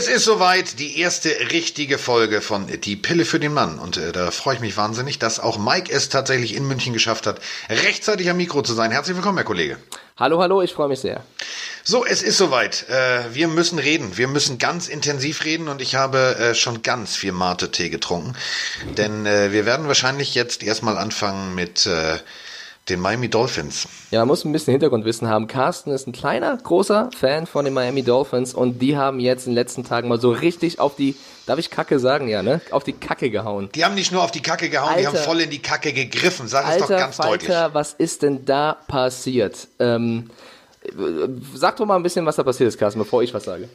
Es ist soweit, die erste richtige Folge von Die Pille für den Mann. Und äh, da freue ich mich wahnsinnig, dass auch Mike es tatsächlich in München geschafft hat, rechtzeitig am Mikro zu sein. Herzlich willkommen, Herr Kollege. Hallo, hallo, ich freue mich sehr. So, es ist soweit. Äh, wir müssen reden. Wir müssen ganz intensiv reden und ich habe äh, schon ganz viel Mate-Tee getrunken. Denn äh, wir werden wahrscheinlich jetzt erstmal anfangen mit äh, den Miami Dolphins. Ja, man muss ein bisschen Hintergrundwissen haben. Carsten ist ein kleiner, großer Fan von den Miami Dolphins und die haben jetzt in den letzten Tagen mal so richtig auf die, darf ich Kacke sagen, ja, ne? Auf die Kacke gehauen. Die haben nicht nur auf die Kacke gehauen, Alter, die haben voll in die Kacke gegriffen. Sag es Alter, doch ganz Falter, deutlich. was ist denn da passiert? Ähm, sag doch mal ein bisschen, was da passiert ist, Carsten, bevor ich was sage.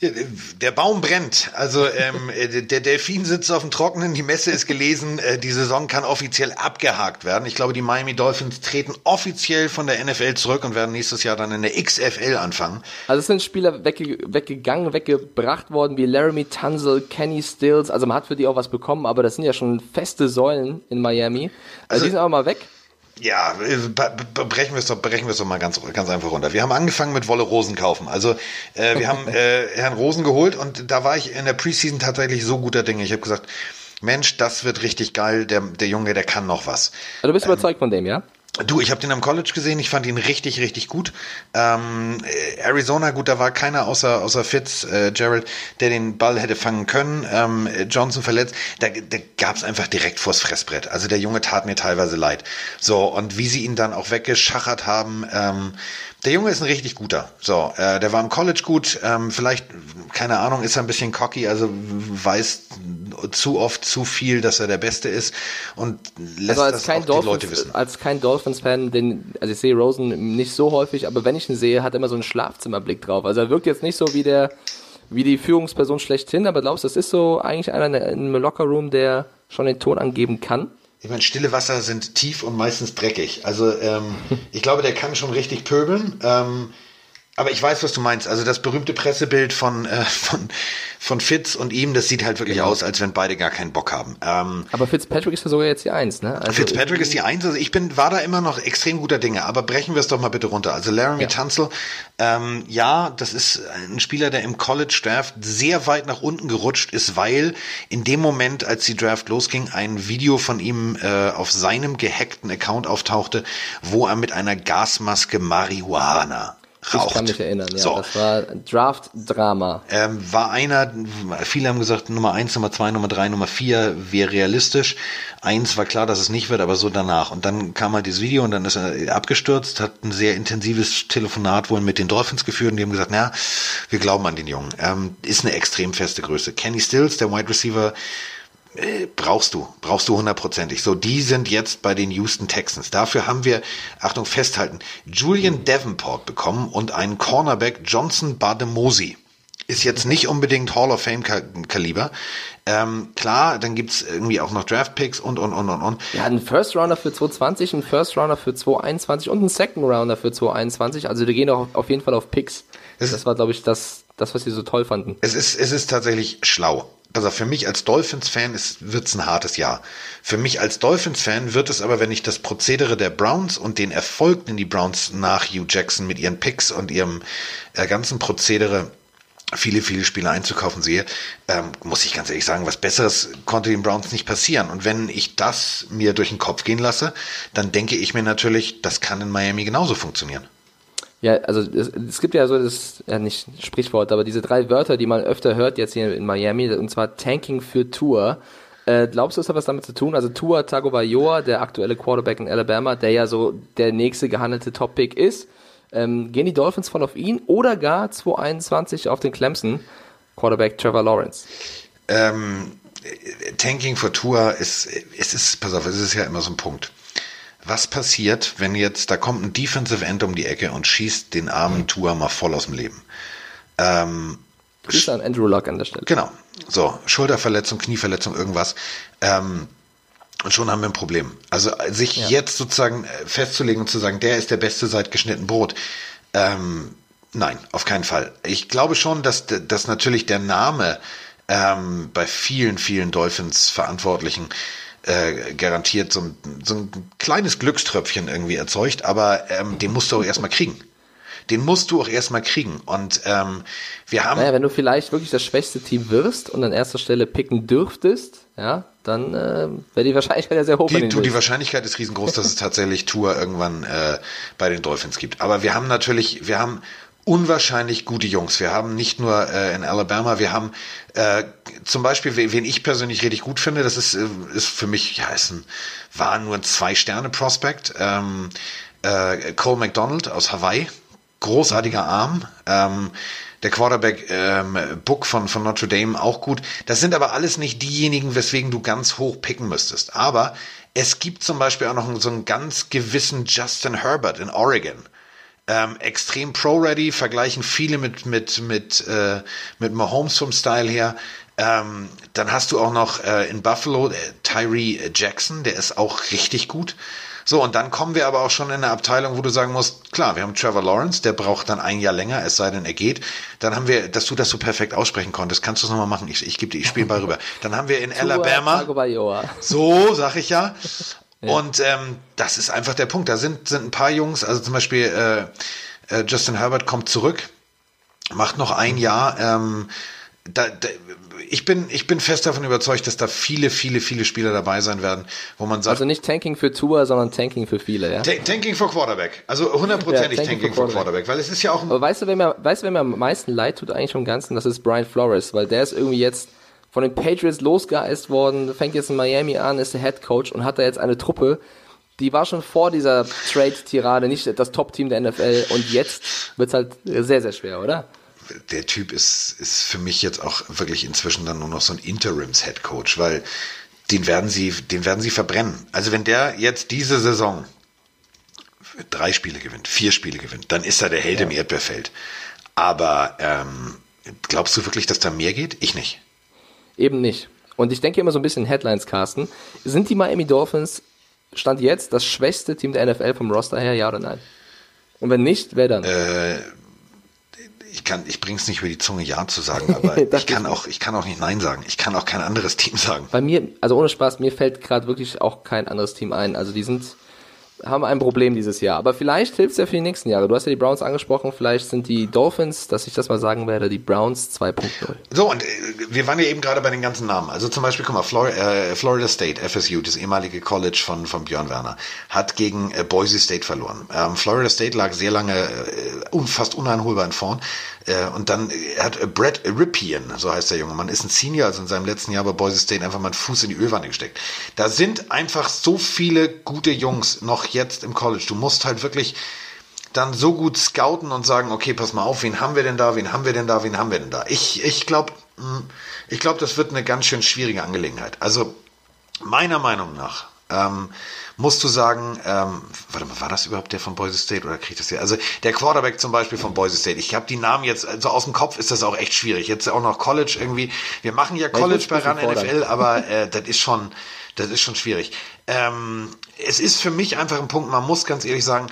Der Baum brennt. Also ähm, äh, der Delfin sitzt auf dem Trockenen, die Messe ist gelesen, äh, die Saison kann offiziell abgehakt werden. Ich glaube, die Miami Dolphins treten offiziell von der NFL zurück und werden nächstes Jahr dann in der XFL anfangen. Also es sind Spieler wegge weggegangen, weggebracht worden, wie Laramie Tunzel, Kenny Stills. Also man hat für die auch was bekommen, aber das sind ja schon feste Säulen in Miami. Also, Also- die sind aber mal weg. Ja, äh, brechen wir es doch, brechen wir es doch mal ganz, ganz einfach runter. Wir haben angefangen mit Wolle Rosen kaufen. Also äh, wir haben äh, Herrn Rosen geholt und da war ich in der Preseason tatsächlich so guter Dinge. Ich habe gesagt, Mensch, das wird richtig geil. Der, der Junge, der kann noch was. Also du bist überzeugt von dem, ja? Du, ich habe den am College gesehen, ich fand ihn richtig, richtig gut. Ähm, äh, Arizona, gut, da war keiner außer, außer Fitz, äh, Gerald, der den Ball hätte fangen können. Ähm, äh, Johnson verletzt, da, da gab's einfach direkt vors Fressbrett. Also der Junge tat mir teilweise leid. So, und wie sie ihn dann auch weggeschachert haben, ähm, der Junge ist ein richtig guter. So, äh, der war im College gut, ähm, vielleicht, keine Ahnung, ist er ein bisschen cocky, also weiß zu oft zu viel, dass er der Beste ist und lässt Also als das auch die Leute Dolphins, wissen. als kein Dolphins-Fan, den, also ich sehe Rosen nicht so häufig, aber wenn ich ihn sehe, hat er immer so einen Schlafzimmerblick drauf. Also er wirkt jetzt nicht so wie der, wie die Führungsperson schlechthin, aber glaubst du, das ist so eigentlich einer in einem Lockerroom, der schon den Ton angeben kann? Ich meine, stille Wasser sind tief und meistens dreckig. Also ähm, ich glaube, der kann schon richtig pöbeln. Ähm, aber ich weiß, was du meinst. Also das berühmte Pressebild von, äh, von, von Fitz und ihm, das sieht halt wirklich Genau. aus, als wenn beide gar keinen Bock haben. Ähm, Aber Fitzpatrick ist ja sogar jetzt die Eins, ne? Also Fitzpatrick ist die Eins. Also ich bin, war da immer noch extrem guter Dinge. Aber brechen wir es doch mal bitte runter. Also Laramie Ja. Tunzel, ähm, ja, das ist ein Spieler, der im College Draft sehr weit nach unten gerutscht ist, weil in dem Moment, als die Draft losging, ein Video von ihm äh, auf seinem gehackten Account auftauchte, wo er mit einer Gasmaske Marihuana raucht. Ich kann mich erinnern, ja. So. Das war Draft-Drama. Ähm, war einer, viele haben gesagt, Nummer eins, Nummer zwei, Nummer drei, Nummer vier wäre realistisch. Eins war klar, dass es nicht wird, aber so danach. Und dann kam halt dieses Video und dann ist er abgestürzt, hat ein sehr intensives Telefonat wohl mit den Dolphins geführt und die haben gesagt, na, wir glauben an den Jungen. Ähm, ist eine extrem feste Größe. Kenny Stills, der Wide Receiver, äh, brauchst du, brauchst du hundertprozentig. So, die sind jetzt bei den Houston Texans. Dafür haben wir, Achtung, festhalten, Julian Davenport bekommen und einen Cornerback Johnson Bademosi. Ist jetzt nicht unbedingt Hall of Fame Ka- Kaliber. Ähm, klar, dann gibt's irgendwie auch noch Draft Picks und, und, und, und, und. Wir hatten einen First Rounder für 220, einen First Rounder für 221 und einen Second Rounder für 221. Also die gehen auch auf jeden Fall auf Picks. Es- Das war, glaube ich, das, das, was sie so toll fanden. Es ist, es ist tatsächlich schlau. Also für mich als Dolphins-Fan ist, wird's ein hartes Jahr. Für mich als Dolphins-Fan wird es aber, wenn ich das Prozedere der Browns und den Erfolg, den die Browns nach Hugh Jackson mit ihren Picks und ihrem äh, ganzen Prozedere viele, viele Spieler einzukaufen sehe, ähm, muss ich ganz ehrlich sagen, was Besseres konnte den Browns nicht passieren. Und wenn ich das mir durch den Kopf gehen lasse, dann denke ich mir natürlich, das kann in Miami genauso funktionieren. Ja, also es, es gibt ja so das, ja nicht Sprichwort, aber diese drei Wörter, die man öfter hört jetzt hier in Miami, und zwar Tanking für Tour. Äh, glaubst du, es hat was damit zu tun? Also Tua Tagovailoa, der aktuelle Quarterback in Alabama, der ja so der nächste gehandelte Top-Pick ist, ähm, gehen die Dolphins voll auf ihn oder gar 221 auf den Clemson Quarterback Trevor Lawrence? ähm, Tanking for Tour ist, es ist, pass auf, es ist ja immer so ein Punkt. Was passiert, wenn jetzt, da kommt ein Defensive End um die Ecke und schießt den armen Tour mal voll aus dem Leben? Ähm, Grüße an Andrew Luck an der Stelle. Genau. So, Schulterverletzung, Knieverletzung, irgendwas. Ähm, und schon haben wir ein Problem. Also sich jetzt sozusagen äh, festzulegen und zu sagen, der ist der Beste seit geschnitten Brot. Ähm, nein, auf keinen Fall. Ich glaube schon, dass, dass natürlich der Name ähm, bei vielen, vielen Dolphins-Verantwortlichen äh, garantiert so ein, so ein kleines Glückströpfchen irgendwie erzeugt, aber ähm, den musst du auch erstmal kriegen. Den musst du auch erstmal kriegen. Und ähm, wir haben. Naja, wenn du vielleicht wirklich das schwächste Team wirst und an erster Stelle picken dürftest, ja, dann äh, wäre die Wahrscheinlichkeit ja sehr hoch. Die, du, die Wahrscheinlichkeit ist riesengroß, dass es tatsächlich Tour irgendwann äh, bei den Dolphins gibt. Aber wir haben natürlich, wir haben unwahrscheinlich gute Jungs. Wir haben nicht nur äh, in Alabama, wir haben äh, zum Beispiel, wen ich persönlich richtig gut finde, das ist, äh, ist für mich, ja, ist ein, war nur ein Zwei-Sterne-Prospect. Ähm, äh, Cole McDonald aus Hawaii, großartiger Arm. Ähm, der Quarterback ähm, Book von, von Notre Dame auch gut. Das sind aber alles nicht diejenigen, weswegen du ganz hoch picken müsstest. Aber es gibt zum Beispiel auch noch so einen ganz gewissen Justin Herbert in Oregon ähm, extrem pro-ready, vergleichen viele mit, mit, mit, äh, mit Mahomes vom Style her. Ähm, dann hast du auch noch äh, in Buffalo äh, Tyree Jackson, der ist auch richtig gut. So, und dann kommen wir aber auch schon in eine Abteilung, wo du sagen musst, klar, wir haben Trevor Lawrence, der braucht dann ein Jahr länger, es sei denn, er geht. Dann haben wir, dass du das so perfekt aussprechen konntest, kannst du es nochmal machen? Ich, ich gebe dir, ich spiele mal rüber. Dann haben wir in Alabama. So, sag ich ja. Ja. Und ähm, das ist einfach der Punkt. Da sind, sind ein paar Jungs, also zum Beispiel äh, äh, Justin Herbert kommt zurück, macht noch ein Jahr. Ähm, da, da, ich bin, ich bin fest davon überzeugt, dass da viele, viele, viele Spieler dabei sein werden, wo man sagt. Also nicht Tanking für Tour, sondern Tanking für viele, ja? Tanking für Quarterback. Also hundertprozentig ja, Tanking, Tanking für Quarterback. weil es ist ja auch. Aber weißt du, wer mir, weißt du, wer mir am meisten leid tut eigentlich vom Ganzen? Das ist Brian Flores, weil der ist irgendwie jetzt von den Patriots losgeeist worden, fängt jetzt in Miami an, ist der Head Coach und hat da jetzt eine Truppe, die war schon vor dieser Trade-Tirade nicht das Top-Team der NFL und jetzt wird's halt sehr, sehr schwer, oder? Der Typ ist, ist für mich jetzt auch wirklich inzwischen dann nur noch so ein Interims-Head Coach, weil den werden sie, den werden sie verbrennen. Also wenn der jetzt diese Saison drei Spiele gewinnt, vier Spiele gewinnt, dann ist er der Held ja. im Erdbeerfeld. Aber ähm, glaubst du wirklich, dass da mehr geht? Ich nicht. Eben nicht. Und ich denke immer so ein bisschen Headlines, Carsten. Sind die Miami Dolphins, Stand jetzt, das schwächste Team der NFL vom Roster her, ja oder nein? Und wenn nicht, wer dann? Äh, ich kann, ich bring's nicht über die Zunge Ja zu sagen, aber ich kann auch, ich kann auch nicht Nein sagen. Ich kann auch kein anderes Team sagen. Bei mir, also ohne Spaß, mir fällt gerade wirklich auch kein anderes Team ein. Also die sind, haben ein Problem dieses Jahr. Aber vielleicht hilft es ja für die nächsten Jahre. Du hast ja die Browns angesprochen, vielleicht sind die Dolphins, dass ich das mal sagen werde, die Browns 2.0. So, und äh, wir waren ja eben gerade bei den ganzen Namen. Also zum Beispiel, guck mal, Flor äh, Florida State, FSU, das ehemalige College von, von Björn Werner, hat gegen äh, Boise State verloren. Ähm, Florida State lag sehr lange äh, fast uneinholbar in vorn. Äh, und dann hat Brett Ripien, so heißt der junge Mann, ist ein Senior, also in seinem letzten Jahr bei Boise State einfach mal einen Fuß in die Ölwanne gesteckt. Da sind einfach so viele gute Jungs noch jetzt im College. Du musst halt wirklich dann so gut scouten und sagen, okay, pass mal auf, wen haben wir denn da, wen haben wir denn da, wen haben wir denn da? Ich, ich glaube, hm, ich glaube, das wird eine ganz schön schwierige Angelegenheit. Also meiner Meinung nach ähm, musst du sagen, ähm, warte mal, war das überhaupt der von Boise State oder krieg ich das hier? Also der Quarterback zum Beispiel von Boise State. Ich habe die Namen jetzt, also aus dem Kopf ist das auch echt schwierig. Jetzt auch noch College irgendwie. Wir machen ja College bei RAN NFL, aber äh, das ist schon, das ist schon schwierig. Ähm, es ist für mich einfach ein Punkt, man muss ganz ehrlich sagen,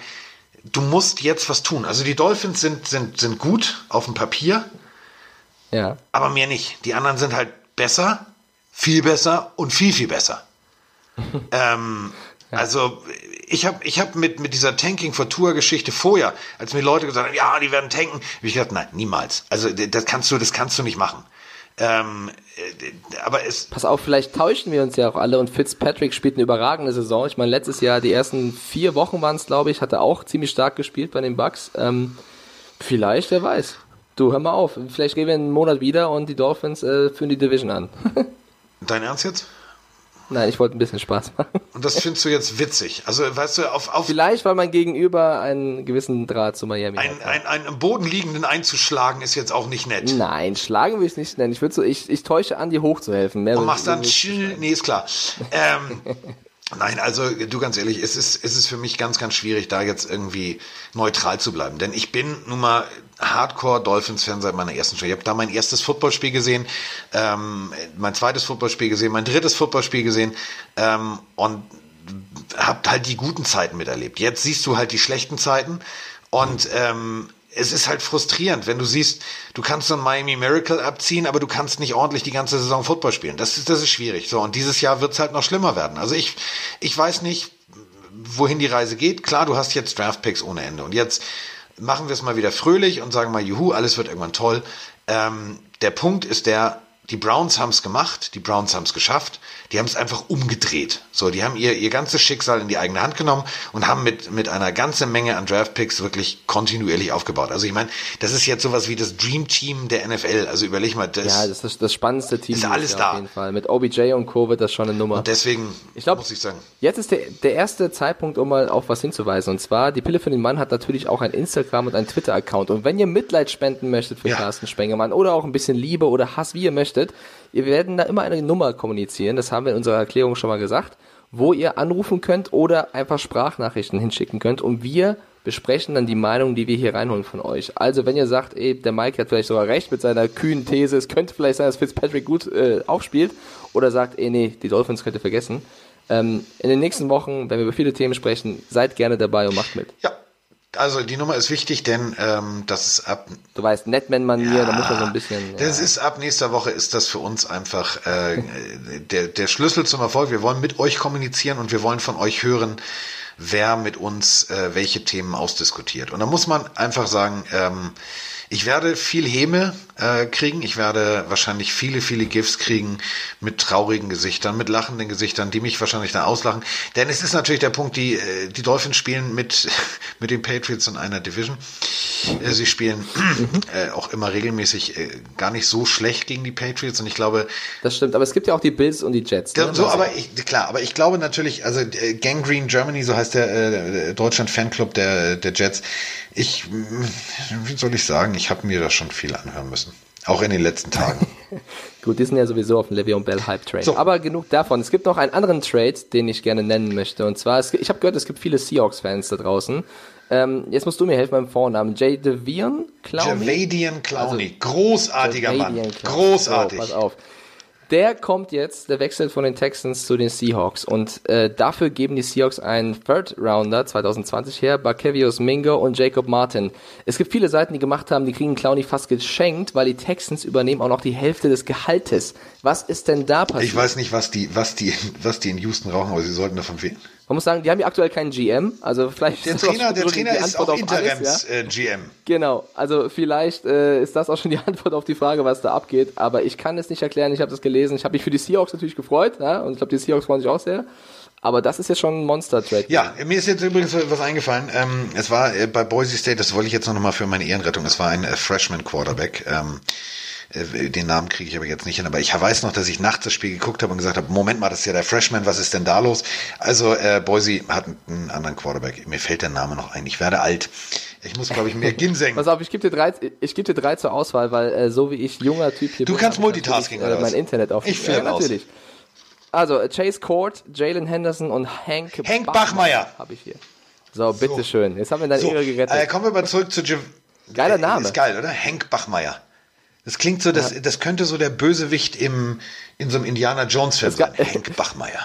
du musst jetzt was tun. Also die Dolphins sind, sind, sind gut auf dem Papier, ja. aber mehr nicht. Die anderen sind halt besser, viel besser und viel, viel besser. ähm, also ich habe ich hab mit, mit dieser Tanking for Tour Geschichte vorher, als mir Leute gesagt haben, ja, die werden tanken, habe ich gedacht, nein, niemals. Also das kannst du, das kannst du nicht machen. Ähm, äh, aber es. Pass auf, vielleicht täuschen wir uns ja auch alle und Fitzpatrick spielt eine überragende Saison. Ich meine, letztes Jahr, die ersten vier Wochen waren es, glaube ich, hat er auch ziemlich stark gespielt bei den Bucks. Ähm, vielleicht, wer weiß. Du, hör mal auf. Vielleicht gehen wir einen Monat wieder und die Dolphins äh, führen die Division an. Dein Ernst jetzt? Nein, ich wollte ein bisschen Spaß machen. Und das findest du jetzt witzig. Also, weißt du, auf. auf Vielleicht, weil mein Gegenüber einen gewissen Draht zu Miami ein, hat. Ein, einen am Boden liegenden einzuschlagen ist jetzt auch nicht nett. Nein, schlagen will ich nicht nennen. Ich würde so, ich, ich täusche an, dir hochzuhelfen. Mehr Und machst dann, nee, ist klar. Ähm, Nein, also du ganz ehrlich, es ist, es ist für mich ganz, ganz schwierig, da jetzt irgendwie neutral zu bleiben. Denn ich bin nun mal Hardcore Dolphins-Fan seit meiner ersten Show. Ich habe da mein erstes Footballspiel gesehen, ähm, mein zweites Footballspiel gesehen, mein drittes Footballspiel gesehen ähm, und habe halt die guten Zeiten miterlebt. Jetzt siehst du halt die schlechten Zeiten und ähm, es ist halt frustrierend, wenn du siehst, du kannst so ein Miami Miracle abziehen, aber du kannst nicht ordentlich die ganze Saison Football spielen. Das ist, das ist schwierig. So, und dieses Jahr wird es halt noch schlimmer werden. Also ich, ich weiß nicht, wohin die Reise geht. Klar, du hast jetzt Draftpicks ohne Ende. Und jetzt machen wir es mal wieder fröhlich und sagen mal, juhu, alles wird irgendwann toll. Ähm, der Punkt ist der, die Browns haben es gemacht, die Browns haben es geschafft, die haben es einfach umgedreht. So, die haben ihr, ihr ganzes Schicksal in die eigene Hand genommen und haben mit, mit einer ganzen Menge an Draftpicks wirklich kontinuierlich aufgebaut. Also ich meine, das ist jetzt sowas wie das Dream Team der NFL. Also überleg mal, das, ja, das ist das spannendste Team. Ist alles da. Auf jeden Fall. Mit OBJ und Co. wird das schon eine Nummer. Und deswegen ich glaub, muss ich sagen. Jetzt ist der, der erste Zeitpunkt, um mal auf was hinzuweisen. Und zwar, die Pille für den Mann hat natürlich auch ein Instagram und ein Twitter-Account. Und wenn ihr Mitleid spenden möchtet für Ja. Carsten Spengemann oder auch ein bisschen Liebe oder Hass, wie ihr möchtet, wir werden da immer eine Nummer kommunizieren. Das haben wir in unserer Erklärung schon mal gesagt, wo ihr anrufen könnt oder einfach Sprachnachrichten hinschicken könnt. Und wir besprechen dann die Meinung, die wir hier reinholen von euch. Also wenn ihr sagt, ey, der Mike hat vielleicht sogar recht mit seiner kühnen These, es könnte vielleicht sein, dass Fitzpatrick gut äh, aufspielt, oder sagt, ey, nee, die Dolphins könnt ihr vergessen. Ähm, in den nächsten Wochen, wenn wir über viele Themen sprechen, seid gerne dabei und macht mit. Ja, also die Nummer ist wichtig, denn ähm, das ist ab Du weißt, Netman-Manier, da muss man so ein bisschen. Das ja. ist ab nächster Woche ist das für uns einfach äh, der, der Schlüssel zum Erfolg. Wir wollen mit euch kommunizieren und wir wollen von euch hören, wer mit uns äh, welche Themen ausdiskutiert. Und da muss man einfach sagen, ähm, ich werde viel Häme äh, kriegen. Ich werde wahrscheinlich viele, viele GIFs kriegen mit traurigen Gesichtern, mit lachenden Gesichtern, die mich wahrscheinlich dann auslachen. Denn es ist natürlich der Punkt, die, äh, die Dolphins spielen mit, mit den Patriots in einer Division. Äh, sie spielen äh, auch immer regelmäßig äh, gar nicht so schlecht gegen die Patriots. Und ich glaube, Das stimmt, aber es gibt ja auch die Bills und die Jets. ne? so, aber ich, klar, aber ich glaube natürlich, also äh, Gangrene Germany, so heißt der äh, Deutschland Fanclub der, der Jets. Ich, wie soll ich sagen, ich habe mir da schon viel anhören müssen. Auch in den letzten Tagen. Gut, die sind ja sowieso auf dem Le'Veon Bell Hype Train. So. Aber genug davon. Es gibt noch einen anderen Trade, den ich gerne nennen möchte. Und zwar, es, ich habe gehört, es gibt viele Seahawks-Fans da draußen. Ähm, jetzt musst du mir helfen beim Vornamen. Jay Devian Clowney? Javadian Clowney, großartiger Mann, Javadian Clowney. großartig. So, pass auf. Der kommt jetzt, der wechselt von den Texans zu den Seahawks und äh, dafür geben die Seahawks einen Third Rounder 2020 her, Barkevius Mingo und Jacob Martin. Es gibt viele Seiten, die gemacht haben, die kriegen Clowney fast geschenkt, weil die Texans übernehmen auch noch die Hälfte des Gehaltes. Was ist denn da passiert? Ich weiß nicht, was die, was die, was die in Houston rauchen, aber sie sollten davon wählen. Man muss sagen, die haben ja aktuell keinen GM, also vielleicht Der ist das Trainer, auch der schon Trainer die ist Antwort auch auf alles, Interims ja? äh, GM. Genau, also vielleicht äh, ist das auch schon die Antwort auf die Frage, was da abgeht, aber ich kann es nicht erklären, ich habe das gelesen, ich habe mich für die Seahawks natürlich gefreut, ja, und ich glaube, die Seahawks freuen sich auch sehr, aber das ist jetzt schon ein Monster-Trade. Ja, mir ist jetzt übrigens was eingefallen. Ähm, es war äh, bei Boise State, das wollte ich jetzt noch mal für meine Ehrenrettung, es war ein äh, Freshman Quarterback. Ähm, äh, den Namen kriege ich aber jetzt nicht hin, aber ich weiß noch, dass ich nachts das Spiel geguckt habe und gesagt habe, Moment mal, das ist ja der Freshman, was ist denn da los? Also äh, Boise hat einen anderen Quarterback. Mir fällt der Name noch ein. Ich werde alt. Ich muss, glaube ich, mehr Ginseng. Pass auf, ich gebe dir drei, ich gebe dir drei zur Auswahl, weil äh, so wie ich junger Typ hier Du bin, kannst Multitasking, natürlich, oder äh, mein Internet auf. Ich ja, aus. natürlich. Also äh, Chase Court, Jalen Henderson und Hank Hank Bachmeier. habe ich hier. So, bitteschön. Jetzt haben wir deine So, Ehre gerettet. äh, kommen wir mal zurück zu Jim. Geiler Name. Ist geil, oder? Hank Bachmeier. Das klingt so, das, das könnte so der Bösewicht im, in so einem Indiana Jones Film sein. Hank Bachmeier.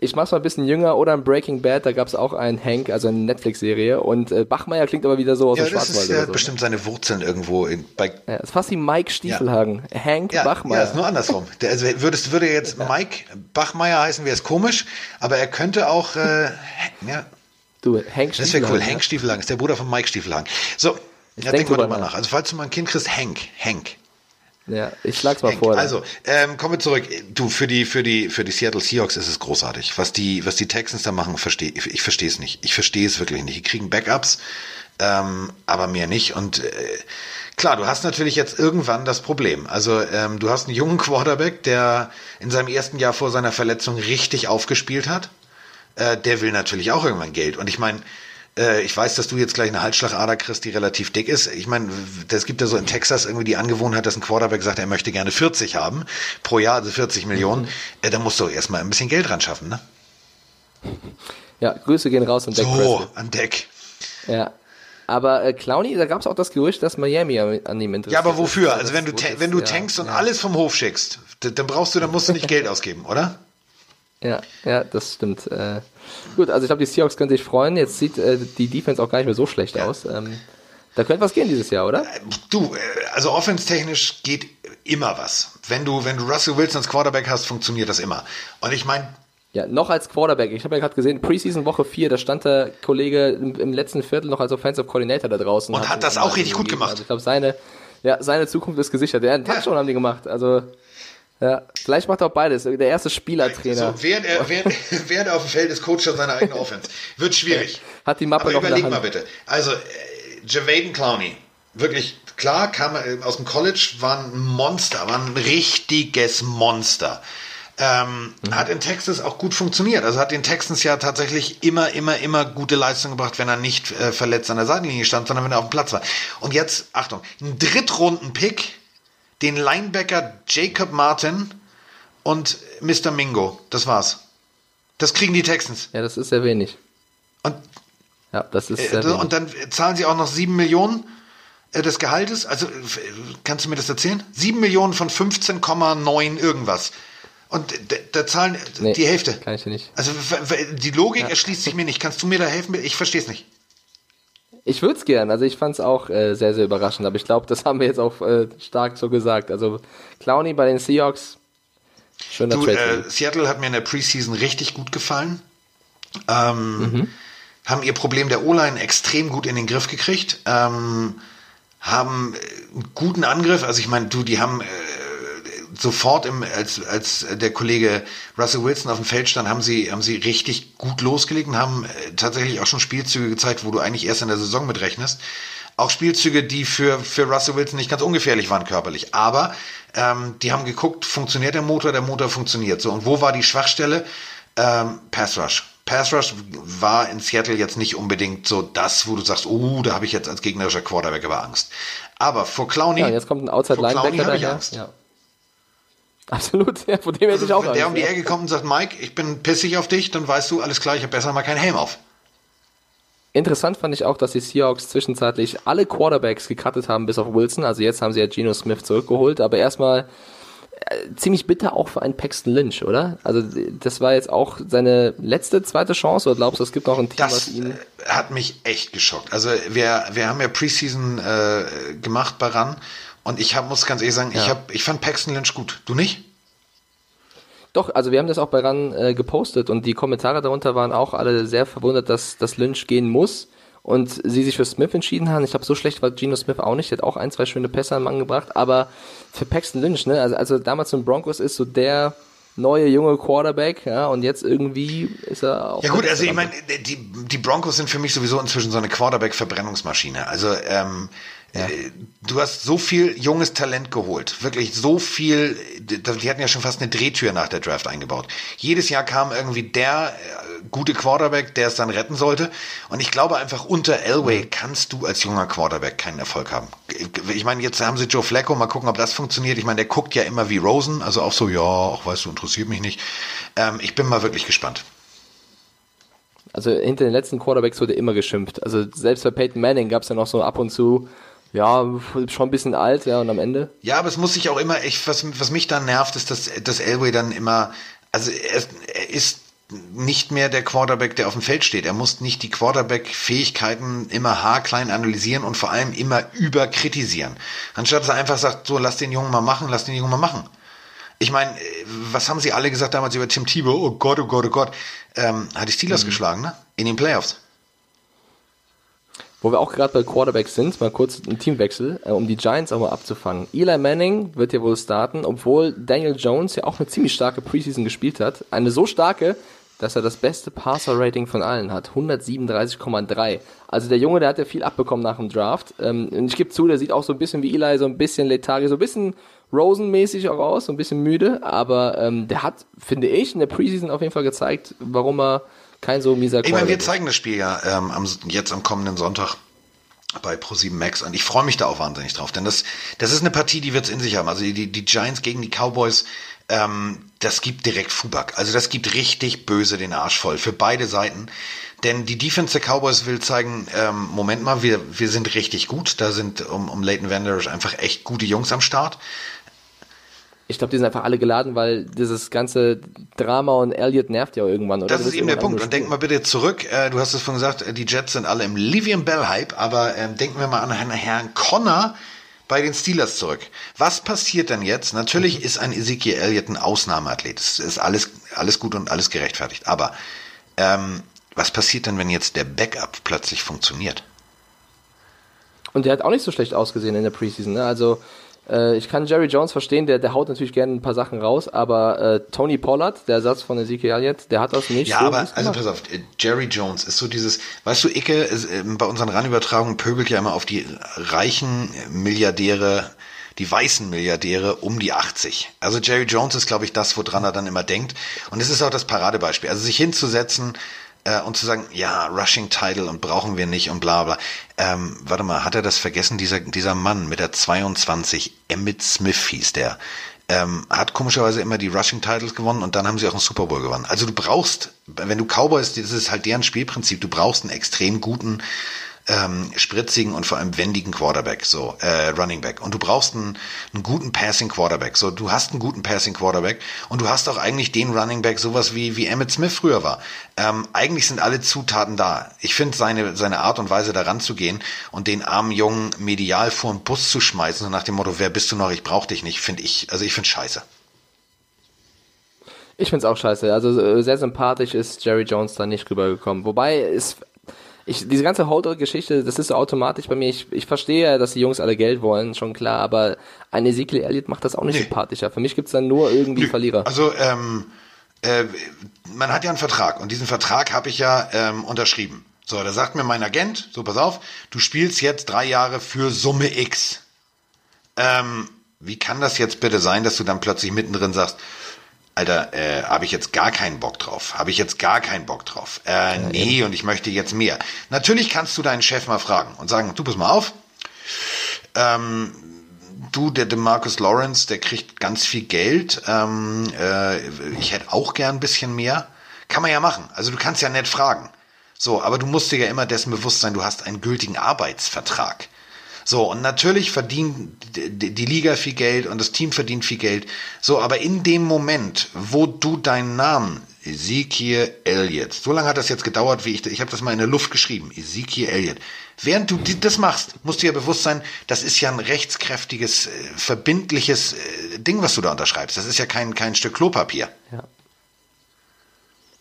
Ich mach's mal ein bisschen jünger oder in Breaking Bad, da gab's auch einen Hank, also eine Netflix-Serie. Und äh, Bachmeier klingt aber wieder so aus Ja, dem das Schwarzwald ist ja so. bestimmt seine Wurzeln irgendwo in, bei. Ja, ist fast wie Mike Stiefelhagen. Hank Ja, Bachmeier. ja, ist nur andersrum. Der, also würdest, würde jetzt Mike Bachmeier heißen, wäre es komisch, aber er könnte auch, äh, ja, du, Hank das wäre cool. Stiefelhagen, Hank Stiefelhagen ist der Bruder von Mike Stiefelhagen. So, ja, denk denk mal drüber nach. nach. Also falls du mal ein Kind kriegst, Hank, Hank. Ja. ich schlag's mal Hank. vor. dann. Also, ähm, kommen wir zurück. Du, für die, für die, für die Seattle Seahawks ist es großartig. Was die, was die Texans da machen, verstehe, ich, ich verstehe es nicht. Ich verstehe es wirklich nicht. Die kriegen Backups, ähm, aber mehr nicht. Und äh, klar, du hast natürlich jetzt irgendwann das Problem. Also, ähm, du hast einen jungen Quarterback, der in seinem ersten Jahr vor seiner Verletzung richtig aufgespielt hat. Äh, der will natürlich auch irgendwann Geld. Und ich meine, äh, ich weiß, dass du jetzt gleich eine Halsschlagader kriegst, die relativ dick ist. Ich meine, es gibt ja so in Texas irgendwie die Angewohnheit, dass ein Quarterback sagt, er möchte gerne 40 haben pro Jahr, also 40 Millionen. Äh, da musst du erstmal ein bisschen Geld ran schaffen, ne? ja, Grüße gehen raus und Dak So, an Deck. Ja. Aber äh, Clowney, da gab's auch das Gerücht, dass Miami an an ihm interessiert Ja, aber wofür? Also wenn du, wenn du tankst und ja. alles vom Hof schickst, dann brauchst du, dann musst du nicht Geld ausgeben, oder? Ja, ja, das stimmt. Äh, gut, also ich glaube, die Seahawks können sich freuen. Jetzt sieht äh, die Defense auch gar nicht mehr so schlecht aus. Ähm, da könnte was gehen dieses Jahr, oder? Du, äh, also offense-technisch geht immer was. Wenn du, wenn du Russell Wilson als Quarterback hast, funktioniert das immer. Und ich meine, Ja, noch als Quarterback. Ich habe ja gerade gesehen, Preseason Woche 4, da stand der Kollege im, im, letzten Viertel noch als Offensive Coordinator da draußen. Und hat, hat das auch richtig gut gemacht. Also ich glaube, seine, ja, seine Zukunft ist gesichert. Ja, einen Touchdown ja. haben die gemacht. Also, ja, vielleicht macht er auch beides. Der erste Spielertrainer. So, während, er, während, während er auf dem Feld ist, Coach seiner eigenen Offense. Wird schwierig. Hat die Mappe Aber noch überleg in der mal bitte. Also, äh, Javaden Clowney, wirklich klar, kam äh, aus dem College, war ein Monster, war ein richtiges Monster. Ähm, mhm. Hat in Texas auch gut funktioniert. Also hat den Texans ja tatsächlich immer, immer, immer gute Leistung gebracht, wenn er nicht äh, verletzt an der Seitenlinie stand, sondern wenn er auf dem Platz war. Und jetzt, Achtung, ein Drittrunden-Pick, den Linebacker Jacob Martin und Mr. Mingo. Das war's. Das kriegen die Texans. Ja, das ist sehr wenig. Und, ja, das ist äh, sehr wenig. Und dann zahlen sie auch noch sieben Millionen äh, des Gehaltes. Also, kannst du mir das erzählen? Sieben Millionen von 15,9 irgendwas. Und da zahlen nee, die Hälfte. Kann ich nicht. Also die Logik ja. erschließt sich mir nicht. Kannst du mir da helfen? Ich verstehe es nicht. Ich würde es gern. Also ich fand es auch äh, sehr, sehr überraschend. Aber ich glaube, das haben wir jetzt auch äh, stark so gesagt. Also Clowny bei den Seahawks, schöner du, Trade. Äh, Seattle hat mir in der Preseason richtig gut gefallen. Ähm, mhm. Haben ihr Problem der O-Line extrem gut in den Griff gekriegt. Ähm, haben einen guten Angriff. Also ich meine, du, die haben äh, sofort im, als, als der Kollege Russell Wilson auf dem Feld stand, haben sie, haben sie richtig gut losgelegt und haben äh, tatsächlich auch schon Spielzüge gezeigt, wo du eigentlich erst in der Saison mitrechnest. Auch Spielzüge, die für, für Russell Wilson nicht ganz ungefährlich waren körperlich. Aber ähm, die haben geguckt, funktioniert der Motor, der Motor funktioniert. So, und wo war die Schwachstelle? Ähm, Pass Rush. Pass Rush war in Seattle jetzt nicht unbedingt so das, wo du sagst, oh, da habe ich jetzt als gegnerischer Quarterback aber Angst. Aber vor Clowney, ja, jetzt kommt ein Outside Linebacker daher. Ja. Absolut, ja, von dem hätte ich auch Wenn der um die Ecke kommt und sagt, Mike, ich bin pissig auf dich, dann weißt du, alles klar, ich habe besser mal keinen Helm auf. Interessant fand ich auch, dass die Seahawks zwischenzeitlich alle Quarterbacks gecuttet haben, bis auf Wilson. Also jetzt haben sie ja Geno Smith zurückgeholt, aber erstmal äh, ziemlich bitter auch für einen Paxton Lynch, oder? Also das war jetzt auch seine letzte, zweite Chance, oder glaubst du, es gibt noch ein Team, das was ihn... Äh, hat mich echt geschockt. Also wir, wir haben ja Preseason äh, gemacht bei RAN und ich hab, muss ganz ehrlich sagen, ja. ich, hab, ich fand Paxton Lynch gut. Du nicht? Doch, also wir haben das auch bei RAN äh, gepostet und die Kommentare darunter waren auch alle sehr verwundert, dass, dass Lynch gehen muss und sie sich für Smith entschieden haben. Ich glaube, so schlecht war Geno Smith auch nicht. Der hat auch ein, zwei schöne Pässe am Mann gebracht, aber für Paxton Lynch, ne, also, also damals in Broncos ist so der neue junge Quarterback, ja, und jetzt irgendwie ist er auch. Ja gut, also ich meine, die, die Broncos sind für mich sowieso inzwischen so eine Quarterback-Verbrennungsmaschine. Also ähm, ja. Äh, du hast so viel junges Talent geholt. Wirklich so viel. Die hatten ja schon fast eine Drehtür nach der Draft eingebaut. Jedes Jahr kam irgendwie der äh, gute Quarterback, der es dann retten sollte. Und ich glaube einfach, unter Elway mhm. kannst du als junger Quarterback keinen Erfolg haben. Ich meine, jetzt haben sie Joe Flacco, mal gucken, ob das funktioniert. Ich meine, der guckt ja immer wie Rosen, also auch so, ja, auch weißt du, interessiert mich nicht. Ähm, ich bin mal wirklich gespannt. Also hinter den letzten Quarterbacks wurde immer geschimpft. Also selbst bei Peyton Manning gab es ja noch so ab und zu ja, schon ein bisschen alt, ja, und am Ende. Ja, aber es muss sich auch immer, ich, was, was mich dann nervt, ist, dass, dass Elway dann immer, also er, er ist nicht mehr der Quarterback, der auf dem Feld steht. Er muss nicht die Quarterback-Fähigkeiten immer haarklein analysieren und vor allem immer überkritisieren. Anstatt dass er einfach sagt, so, lass den Jungen mal machen, lass den Jungen mal machen. Ich meine, was haben sie alle gesagt damals über Tim Tebow? Oh Gott, oh Gott, oh Gott. Ähm, hat die Steelers mhm. geschlagen, ne? In den Playoffs. Wo wir auch gerade bei Quarterbacks sind, mal kurz ein Teamwechsel, äh, um die Giants auch mal abzufangen. Eli Manning wird ja wohl starten, obwohl Daniel Jones ja auch eine ziemlich starke Preseason gespielt hat. Eine so starke, dass er das beste Passer-Rating von allen hat. 137,3. Also der Junge, der hat ja viel abbekommen nach dem Draft. Ähm, und ich gebe zu, der sieht auch so ein bisschen wie Eli, so ein bisschen lethargisch, so ein bisschen Rosen-mäßig auch aus, so ein bisschen müde. Aber ähm, der hat, finde ich, in der Preseason auf jeden Fall gezeigt, warum er kein so mieser Ich meine, wir zeigen das Spiel ja ähm, am, jetzt am kommenden Sonntag bei Pro7 Max und ich freue mich da auch wahnsinnig drauf, denn das, das ist eine Partie, die wird's in sich haben. Also die, die Giants gegen die Cowboys, ähm, das gibt direkt Fubak. Also das gibt richtig böse den Arsch voll für beide Seiten. Denn die Defense der Cowboys will zeigen, ähm, Moment mal, wir, wir sind richtig gut. Da sind um, um Leighton Vander einfach echt gute Jungs am Start. Ich glaube, die sind einfach alle geladen, weil dieses ganze Drama und Elliot nervt ja irgendwann. Oder? Das, das ist eben der Punkt. Und denken wir bitte zurück. Äh, du hast es vorhin gesagt, äh, die Jets sind alle im Livian Bell Hype, aber ähm, denken wir mal an Herrn Connor bei den Steelers zurück. Was passiert denn jetzt? Natürlich mhm. ist ein Ezekiel Elliott ein Ausnahmeathlet. Das ist alles, alles gut und alles gerechtfertigt. Aber ähm, was passiert denn, wenn jetzt der Backup plötzlich funktioniert? Und der hat auch nicht so schlecht ausgesehen in der Preseason. Ne? Also äh, ich kann Jerry Jones verstehen, der, der haut natürlich gerne ein paar Sachen raus, aber äh, Tony Pollard, der Ersatz von Ezekiel Elliott, der hat das nicht Ja, so aber also pass auf, äh, Jerry Jones ist so dieses, weißt du, Icke, ist, äh, bei unseren Ranübertragungen pöbelt ja immer auf die reichen Milliardäre die weißen Milliardäre um die 80. Also Jerry Jones ist, glaube ich, das, woran er dann immer denkt. Und es ist auch das Paradebeispiel. Also sich hinzusetzen, äh, und zu sagen, ja, Rushing Title und brauchen wir nicht und bla bla. Ähm, warte mal, hat er das vergessen? Dieser, dieser Mann mit der 22, Emmett Smith hieß der, ähm, hat komischerweise immer die Rushing Titles gewonnen und dann haben sie auch einen Super Bowl gewonnen. Also du brauchst, wenn du Cowboys, das ist halt deren Spielprinzip, du brauchst einen extrem guten ähm, spritzigen und vor allem wendigen Quarterback, so äh, Running Back. Und du brauchst einen, einen guten Passing Quarterback. So, du hast einen guten Passing Quarterback und du hast auch eigentlich den Running Back, sowas wie wie Emmett Smith früher war. Ähm, eigentlich sind alle Zutaten da. Ich finde seine seine Art und Weise daran zu gehen und den armen Jungen medial vor den Bus zu schmeißen, so nach dem Motto, wer bist du noch? Ich brauch dich nicht. Finde ich, also ich finde scheiße. Ich find's auch scheiße. Also äh, sehr sympathisch ist Jerry Jones da nicht rübergekommen. Wobei es ich, diese ganze Holder-Geschichte, das ist so automatisch bei mir. Ich, ich verstehe, dass die Jungs alle Geld wollen, schon klar, aber ein Ezekiel Elliott macht das auch nicht nee. sympathischer. Für mich gibt's dann nur irgendwie Nö. Verlierer. Also, ähm, äh, man hat ja einen Vertrag und diesen Vertrag habe ich ja ähm, unterschrieben. So, da sagt mir mein Agent, so pass auf, du spielst jetzt drei Jahre für Summe X. Ähm, wie kann das jetzt bitte sein, dass du dann plötzlich mittendrin sagst, Alter, äh, habe ich jetzt gar keinen Bock drauf. Habe ich jetzt gar keinen Bock drauf. Äh, ja, nee, eben. und ich möchte jetzt mehr. Natürlich kannst du deinen Chef mal fragen und sagen, du pass mal auf. Ähm, du, der DeMarcus Lawrence, der kriegt ganz viel Geld. Ähm, äh, ich hätte auch gern ein bisschen mehr. Kann man ja machen. Also du kannst ja nett fragen. So, aber du musst dir ja immer dessen bewusst sein, du hast einen gültigen Arbeitsvertrag. So, und natürlich verdient die Liga viel Geld und das Team verdient viel Geld. So, aber in dem Moment, wo du deinen Namen Ezekiel Elliott. So lange hat das jetzt gedauert, wie ich, ich habe das mal in der Luft geschrieben. Ezekiel Elliott. Während du das machst, musst du ja bewusst sein, das ist ja ein rechtskräftiges, äh, verbindliches äh, Ding, was du da unterschreibst. Das ist ja kein, kein Stück Klopapier. Ja.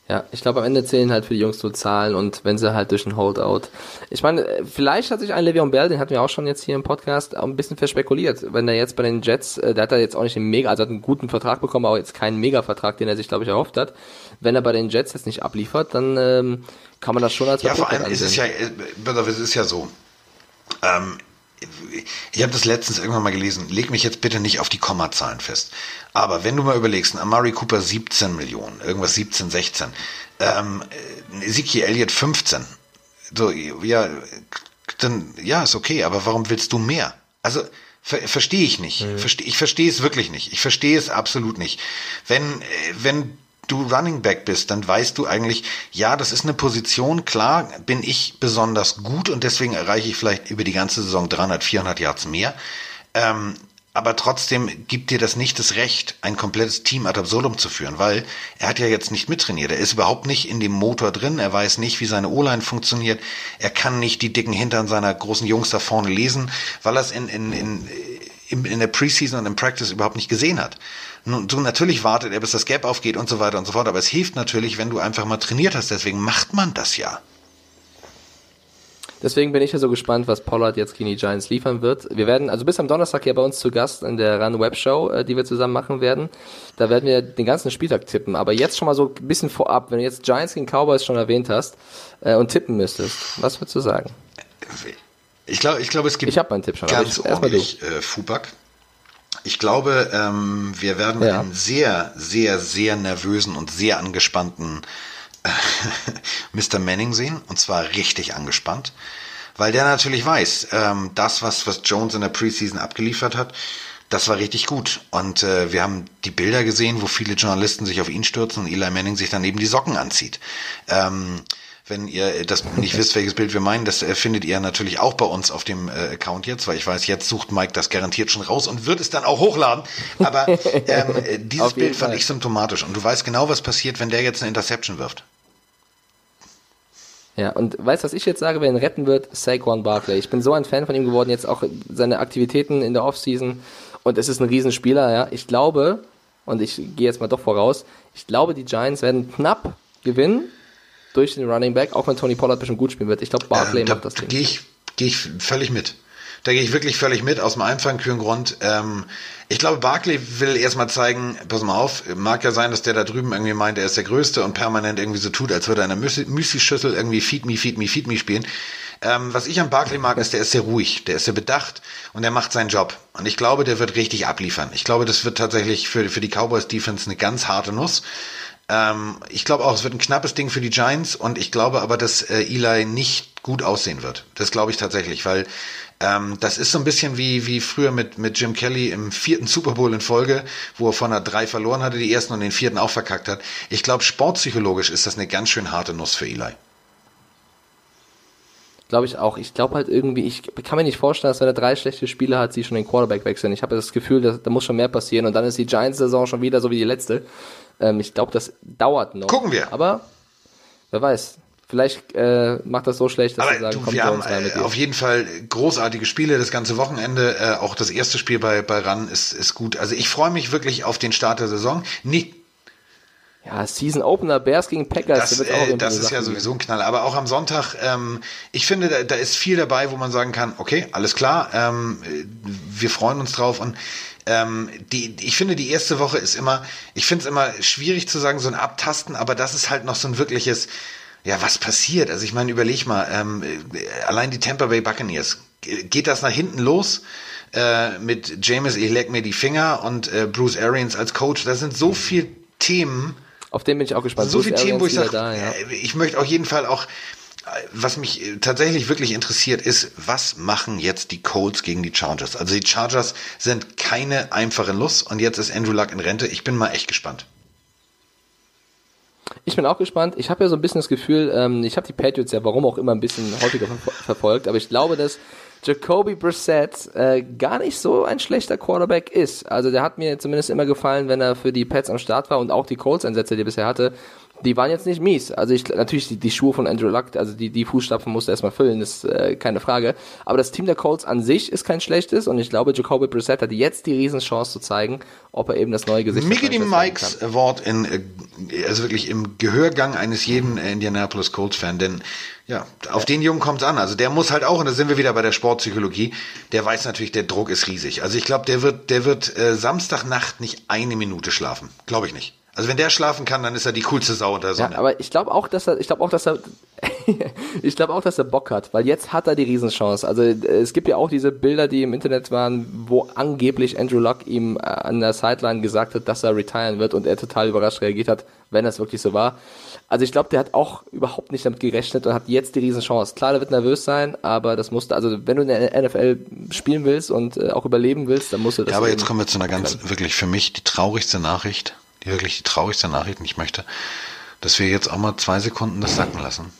Ja, ich glaube, am Ende zählen halt für die Jungs nur Zahlen und wenn sie halt durch ein Holdout. Ich meine, vielleicht hat sich ein Le'Veon Bell, den hatten wir auch schon jetzt hier im Podcast, auch ein bisschen verspekuliert. Wenn er jetzt bei den Jets, äh, der hat da jetzt auch nicht einen mega, also hat einen guten Vertrag bekommen, aber jetzt keinen Mega-Vertrag, den er sich, glaube ich, erhofft hat. Wenn er bei den Jets jetzt nicht abliefert, dann ähm, kann man das schon als Ja, vor allem ist es ja, äh, es ist ja so. Ähm, ich habe das letztens irgendwann mal gelesen, leg mich jetzt bitte nicht auf die Kommazahlen fest. Aber wenn du mal überlegst, ein Amari Cooper 17 Millionen, irgendwas 17, 16, ähm, Ezekiel Elliott 15, so, ja, dann, ja, ist okay, aber warum willst du mehr? Also, ver verstehe ich nicht. Mhm. Versteh, ich verstehe es wirklich nicht. Ich verstehe es absolut nicht. Wenn, äh, wenn du Running Back bist, dann weißt du eigentlich, ja, das ist eine Position, klar bin ich besonders gut und deswegen erreiche ich vielleicht über die ganze Saison 300, 400 Yards mehr. Ähm, aber trotzdem gibt dir das nicht das Recht, ein komplettes Team ad absurdum zu führen, weil er hat ja jetzt nicht mittrainiert. Er ist überhaupt nicht in dem Motor drin. Er weiß nicht, wie seine O-Line funktioniert. Er kann nicht die dicken Hintern seiner großen Jungs da vorne lesen, weil er es in, in, in, in, der Preseason und im Practice überhaupt nicht gesehen hat. Nun, so natürlich wartet er, bis das Gap aufgeht und so weiter und so fort. Aber es hilft natürlich, wenn du einfach mal trainiert hast. Deswegen macht man das ja. Deswegen bin ich ja so gespannt, was Pollard jetzt gegen die Giants liefern wird. Wir werden, also bis am Donnerstag ja bei uns zu Gast in der Run Web Show, äh, die wir zusammen machen werden. Da werden wir den ganzen Spieltag tippen. Aber jetzt schon mal so ein bisschen vorab, wenn du jetzt Giants gegen Cowboys schon erwähnt hast äh, und tippen müsstest, was würdest du sagen? Ich glaube, ich glaube, es gibt ich meinen Tipp schon, ganz ordentlich äh, Fubak. Ich glaube, ähm, wir werden ja. einen sehr, sehr, sehr nervösen und sehr angespannten äh, Mr. Manning sehen. Und zwar richtig angespannt. Weil der natürlich weiß, ähm, das, was, was Jones in der Preseason abgeliefert hat, das war richtig gut. Und äh, wir haben die Bilder gesehen, wo viele Journalisten sich auf ihn stürzen und Eli Manning sich dann eben die Socken anzieht. Ähm, wenn ihr das nicht wisst, welches Bild wir meinen, das äh, findet ihr natürlich auch bei uns auf dem äh, Account jetzt, weil ich weiß, jetzt sucht Mike das garantiert schon raus und wird es dann auch hochladen. Aber ähm, äh, dieses Bild fand Fall. ich symptomatisch und du weißt genau, was passiert, wenn der jetzt eine Interception wirft. Ja, und weißt du, was ich jetzt sage, wer ihn retten wird? Saquon Barkley. Ich bin so ein Fan von ihm geworden, jetzt auch seine Aktivitäten in der Offseason und es ist ein Riesenspieler, ja. Ich glaube, und ich gehe jetzt mal doch voraus, ich glaube, die Giants werden knapp gewinnen durch den Running Back, auch wenn Tony Pollard bestimmt gut spielen wird. Ich glaube, Barkley ähm, da macht das Ding. Gehe ich, geh ich völlig mit. Da gehe ich wirklich völlig mit, aus dem einfachen kühlen Grund. Ähm, ich glaube, Barkley will erstmal zeigen, pass mal auf, mag ja sein, dass der da drüben irgendwie meint, er ist der Größte und permanent irgendwie so tut, als würde er in einer Müsli-Schüssel irgendwie Feed Me, Feed Me, Feed Me spielen. Ähm, was ich an Barkley mag, ist, der ist sehr ruhig, der ist sehr bedacht und der macht seinen Job. Und ich glaube, der wird richtig abliefern. Ich glaube, das wird tatsächlich für, für die Cowboys-Defense eine ganz harte Nuss. Ähm, ich glaube auch, es wird ein knappes Ding für die Giants und ich glaube aber, dass äh, Eli nicht gut aussehen wird. Das glaube ich tatsächlich, weil ähm, das ist so ein bisschen wie, wie früher mit, mit Jim Kelly im vierten Super Bowl in Folge, wo er von einer drei verloren hatte, die ersten und den vierten auch verkackt hat. Ich glaube, sportpsychologisch ist das eine ganz schön harte Nuss für Eli. Glaube ich auch. Ich glaube halt irgendwie, ich kann mir nicht vorstellen, dass wenn er drei schlechte Spiele hat, sie schon den Quarterback wechseln. Ich habe das Gefühl, dass, da muss schon mehr passieren und dann ist die Giants-Saison schon wieder so wie die letzte. Ähm, ich glaube, das dauert noch. Gucken wir. Aber wer weiß. Vielleicht äh, macht das so schlecht, dass Aber wir sagen, du, kommt wir haben rein mit äh, dir. auf jeden Fall großartige Spiele das ganze Wochenende. Äh, auch das erste Spiel bei, bei RAN ist, ist gut. Also ich freue mich wirklich auf den Start der Saison. Nicht, Ja, Season Opener, Bears gegen Packers. das, äh, das ist Sachen ja sowieso ein Knall. Aber auch am Sonntag, ähm, ich finde, da, da ist viel dabei, wo man sagen kann, okay, alles klar, ähm, äh, wir freuen uns drauf. Und ähm, die, ich finde, die erste Woche ist immer, ich finde es immer schwierig zu sagen, so ein Abtasten, aber das ist halt noch so ein wirkliches, ja, was passiert? Also ich meine, überleg mal, ähm, äh, allein die Tampa Bay Buccaneers, Ge- geht das nach hinten los? Äh, mit James, ich leck mir die Finger und äh, Bruce Arians als Coach. Das sind so viele Themen, Auf den bin ich auch gespannt. so viele Themen, wo ich sage, ja. äh, ich möchte auf jeden Fall auch, was mich äh, tatsächlich wirklich interessiert, ist, was machen jetzt die Colts gegen die Chargers? Also die Chargers sind keine einfache Nuss und jetzt ist Andrew Luck in Rente. Ich bin mal echt gespannt. Ich bin auch gespannt. Ich habe ja so ein bisschen das Gefühl, ähm, ich habe die Patriots ja warum auch immer ein bisschen häufiger ver verfolgt, aber ich glaube, dass Jacoby Brissett äh, gar nicht so ein schlechter Quarterback ist. Also der hat mir zumindest immer gefallen, wenn er für die Pets am Start war und auch die Colts-Einsätze, die er bisher hatte, die waren jetzt nicht mies. Also ich natürlich die, die Schuhe von Andrew Luck, also die, die Fußstapfen musste er erstmal füllen, ist äh, keine Frage. Aber das Team der Colts an sich ist kein schlechtes und ich glaube, Jacoby Brissett hat jetzt die Riesenchance zu zeigen, ob er eben das neue Gesicht Mickey sein Mikes. Wort in, also wirklich im Gehörgang eines jeden äh, Indianapolis Colts Fan, denn ja, auf den Jungen kommt's an. Also der muss halt auch, und da sind wir wieder bei der Sportpsychologie, der weiß natürlich, der Druck ist riesig. Also ich glaube, der wird, der wird äh, Samstagnacht nicht eine Minute schlafen. Glaube ich nicht. Also wenn der schlafen kann, dann ist er die coolste Sau unter der Sonne. Ja, aber ich glaube auch, dass er, ich glaube auch, dass er, ich glaube auch, dass er Bock hat, weil jetzt hat er die Riesenchance. Also äh, es gibt ja auch diese Bilder, die im Internet waren, wo angeblich Andrew Luck ihm äh, an der Sideline gesagt hat, dass er retiren wird und er total überrascht reagiert hat, wenn das wirklich so war. Also ich glaube, der hat auch überhaupt nicht damit gerechnet und hat jetzt die Riesenchance. Klar, der wird nervös sein, aber das musste, also wenn du in der NFL spielen willst und äh, auch überleben willst, dann musst du das. Ja, aber jetzt kommen wir zu einer ganz, können. wirklich für mich die traurigste Nachricht, wirklich die traurigste Nachricht, und ich möchte, dass wir jetzt auch mal zwei Sekunden das sacken lassen.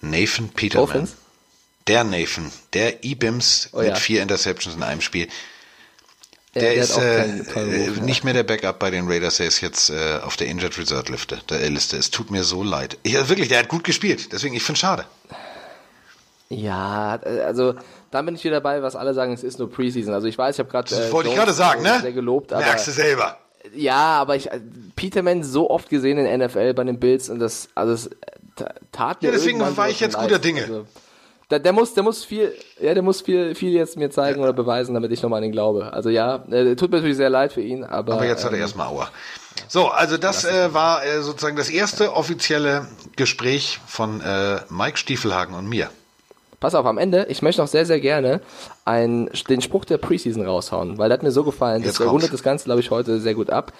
Nathan Peterman. Dolphins? Der Nathan, der E-Bims Oh mit ja. vier Interceptions in einem Spiel. Der- Der, der ist äh, tollen äh, Ruf, ja. nicht mehr der Backup bei den Raiders, er ist jetzt äh, auf der Injured Reserve Liste. Der Liste. Es tut mir so leid. Ich, also wirklich, der hat gut gespielt. Deswegen, ich finde schade. Ja, äh, also da bin ich wieder dabei, was alle sagen, es ist nur Preseason. Also ich weiß, ich habe gerade Das wollte ich gerade sagen, ne? sehr gelobt, Merkst du selber. Ja, aber ich äh, Peterman so oft gesehen in der NFL bei den Bills und das also es äh, ta- tat mir Ja, deswegen war ich jetzt leid. guter Dinge. Also, der, der muss, der muss viel, ja, der muss viel, viel jetzt mir zeigen oder beweisen, damit ich nochmal an ihn glaube. Also ja, äh, tut mir natürlich sehr leid für ihn, aber, Aber jetzt hat er ähm, erstmal Aua. So, also das äh, war äh, sozusagen das erste offizielle Gespräch von äh, Mike Stiefelhagen und mir. Pass auf, am Ende, ich möchte noch sehr, sehr gerne einen, den Spruch der Preseason raushauen, weil der hat mir so gefallen. Jetzt Das rundet das Ganze, glaube ich, heute sehr gut ab.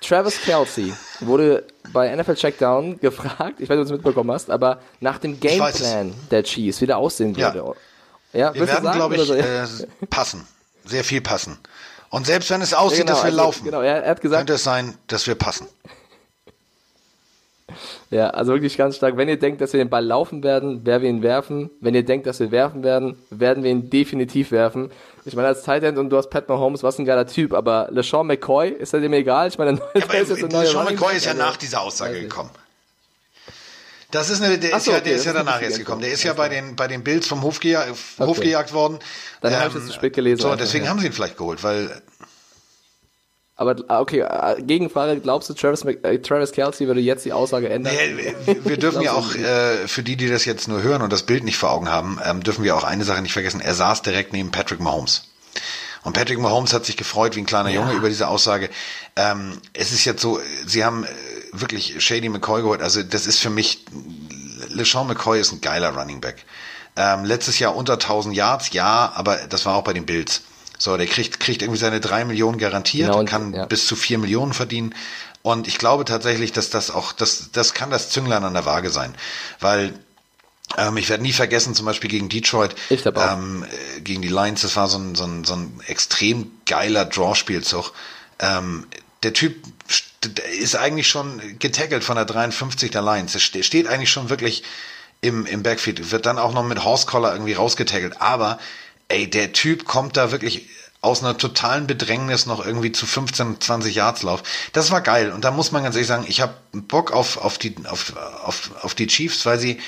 Travis Kelsey wurde bei NFL Checkdown gefragt, ich weiß nicht, ob du es mitbekommen hast, aber nach dem. Gameplan der Chiefs, wie der aussehen Ja. würde. Ja, Wir werden, glaube ich, so? äh, passen. Sehr viel passen. Und selbst wenn es aussieht, Ja, genau, dass wir also, laufen, Genau, er, er hat gesagt, könnte es sein, dass wir passen. Ja, also wirklich ganz stark. Wenn ihr denkt, dass wir den Ball laufen werden, werden wir ihn werfen. Wenn ihr denkt, dass wir werfen werden, werden wir ihn definitiv werfen. Ich meine, als Tight End und du hast Pat Mahomes, was ein geiler Typ, aber LeSean McCoy, ist das ihm egal? Ich meine, der Aber ist jetzt ein neuer Sean Running McCoy ist ja also- nach dieser Aussage gekommen. Das ist eine, der Ach ist so, ja, okay, der ist das ja ist danach richtige gekommen. Der ist ja bei den, bei den Bills vom Hof, geja Okay. Hof gejagt worden. Dann habe ich das zu spät gelesen. So, deswegen ja. haben sie ihn vielleicht geholt, weil Aber ah, okay, äh, Gegenfrage, glaubst du, Travis, äh, Travis Kelsey würde jetzt die Aussage ändern? Nee, wir dürfen ja auch, äh, für die, die das jetzt nur hören und das Bild nicht vor Augen haben, ähm, dürfen wir auch eine Sache nicht vergessen. Er saß direkt neben Patrick Mahomes. Und Patrick Mahomes hat sich gefreut wie ein kleiner ja. Junge über diese Aussage. Ähm, es ist jetzt so, sie haben äh, wirklich Shady McCoy geholt. Also das ist für mich, LeSean McCoy ist ein geiler Running Back. Ähm, letztes Jahr unter 1000 Yards, ja, aber das war auch bei den Bills. So, der kriegt, kriegt irgendwie seine drei Millionen garantiert, genau, kann ja. bis zu vier Millionen verdienen. Und ich glaube tatsächlich, dass das auch, das, das kann das Zünglein an der Waage sein. Weil ähm, ich werde nie vergessen, zum Beispiel gegen Detroit, ähm, äh, gegen die Lions, das war so ein, so ein, so ein extrem geiler Draw-Spielzug. Ähm, der Typ ist eigentlich schon getackelt von der 53 der Lions. Er steht eigentlich schon wirklich im, im Backfield, wird dann auch noch mit Horse Collar irgendwie rausgetackelt. Aber ey, der Typ kommt da wirklich aus einer totalen Bedrängnis noch irgendwie zu 15, 20 Yards Lauf. Das war geil. Und da muss man ganz ehrlich sagen, ich habe Bock auf, auf, die, auf, auf, auf die Chiefs, weil sie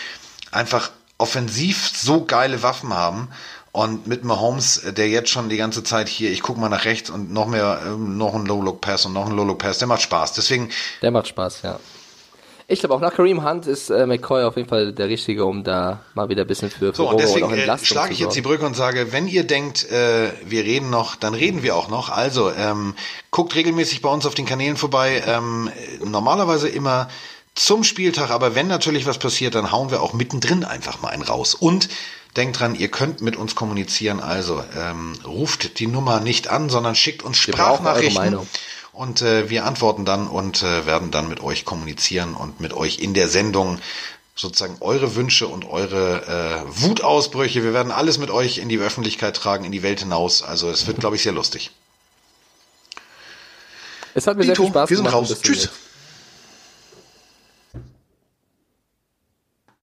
einfach offensiv so geile Waffen haben. Und mit Mahomes, der jetzt schon die ganze Zeit hier, ich guck mal nach rechts und noch mehr, ähm, noch ein Low-Look-Pass und noch ein Low-Look-Pass, der macht Spaß. Deswegen. Der macht Spaß, ja. Ich glaube auch nach Kareem Hunt ist äh, McCoy auf jeden Fall der Richtige, um da mal wieder ein bisschen für, so, und deswegen äh, schlage ich jetzt die Brücke und sage, wenn ihr denkt, äh, wir reden noch, dann reden wir auch noch. Also ähm, guckt regelmäßig bei uns auf den Kanälen vorbei. Ähm, normalerweise immer zum Spieltag, aber wenn natürlich was passiert, dann hauen wir auch mittendrin einfach mal einen raus. Und denkt dran, ihr könnt mit uns kommunizieren. Also ähm, ruft die Nummer nicht an, sondern schickt uns Sprachnachrichten und äh, wir antworten dann und äh, werden dann mit euch kommunizieren und mit euch in der Sendung sozusagen eure Wünsche und eure äh, Wutausbrüche. Wir werden alles mit euch in die Öffentlichkeit tragen, in die Welt hinaus. Also es wird, glaube ich, sehr lustig. Es hat mir Dito, sehr viel Spaß gemacht. Wir sind raus. Tschüss. Jetzt.